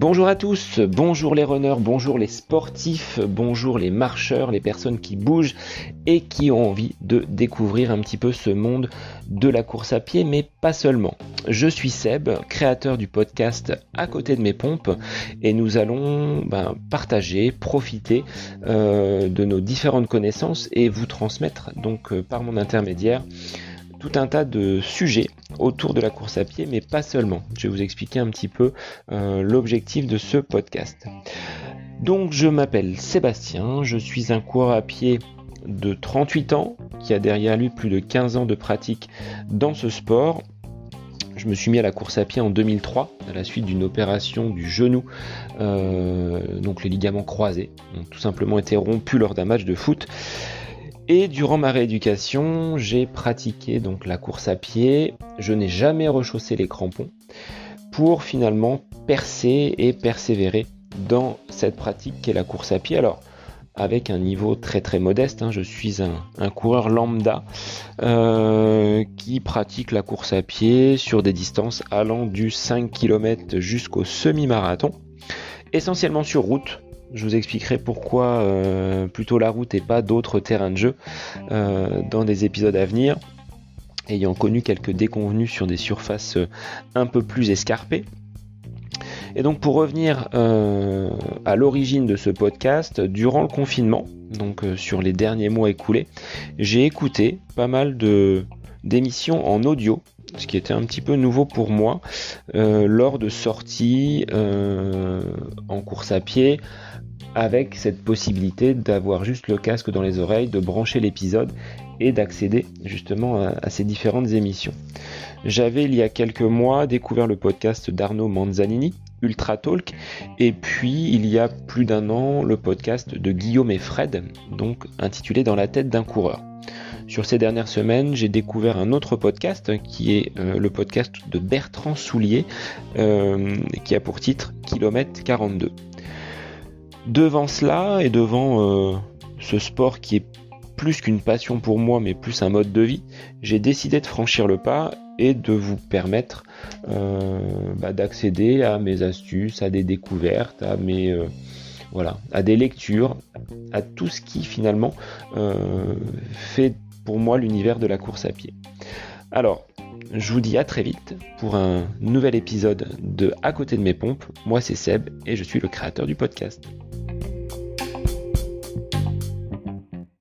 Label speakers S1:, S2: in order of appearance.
S1: Bonjour à tous, bonjour les runners, bonjour les sportifs, bonjour les marcheurs, les personnes qui bougent et qui ont envie de découvrir un petit peu ce monde de la course à pied, mais pas seulement. Je suis Seb, créateur du podcast À côté de mes pompes, et nous allons ben, partager, profiter euh, de nos différentes connaissances et vous transmettre donc euh, par mon intermédiaire tout un tas de sujets autour de la course à pied, mais pas seulement. Je vais vous expliquer un petit peu euh, l'objectif de ce podcast. Donc je m'appelle Sébastien, je suis un coureur à pied de 38 ans, qui a derrière lui plus de 15 ans de pratique dans ce sport. Je me suis mis à la course à pied en 2003 à la suite d'une opération du genou, euh, donc les ligaments croisés, ont tout simplement été rompus lors d'un match de foot. Et durant ma rééducation, j'ai pratiqué donc la course à pied. Je n'ai jamais rechaussé les crampons pour finalement percer et persévérer dans cette pratique qu'est la course à pied. Alors, avec un niveau très très modeste, hein, je suis un, coureur lambda euh, qui pratique la course à pied sur des distances allant du 5 km jusqu'au semi-marathon, essentiellement sur route, je vous expliquerai pourquoi euh, plutôt la route et pas d'autres terrains de jeu euh, dans des épisodes à venir, ayant connu quelques déconvenus sur des surfaces euh, un peu plus escarpées. Et donc pour revenir à l'origine de ce podcast, durant le confinement, donc sur les derniers mois écoulés, j'ai écouté pas mal de d'émissions en audio ce qui était un petit peu nouveau pour moi lors de sorties en course à pied avec cette possibilité d'avoir juste le casque dans les oreilles, de brancher l'épisode et d'accéder justement à, ces différentes émissions. J'avais il y a quelques mois découvert le podcast d'Arnaud Manzanini, Ultra Talk, et puis il y a plus d'un an le podcast de Guillaume et Fred, donc intitulé Dans la tête d'un coureur. Sur ces dernières semaines, j'ai découvert un autre podcast qui est euh, le podcast de Bertrand Soulier, euh, qui a pour titre Kilomètre 42. Devant cela et devant euh, ce sport qui est plus qu'une passion pour moi mais plus un mode de vie, j'ai décidé de franchir le pas et de vous permettre bah, d'accéder à mes astuces, à des découvertes, à mes voilà, à des lectures, à tout ce qui finalement fait moi l'univers de la course à pied. Alors, je vous dis à très vite pour un nouvel épisode de À côté de mes pompes. Moi c'est Seb et je suis le créateur du podcast.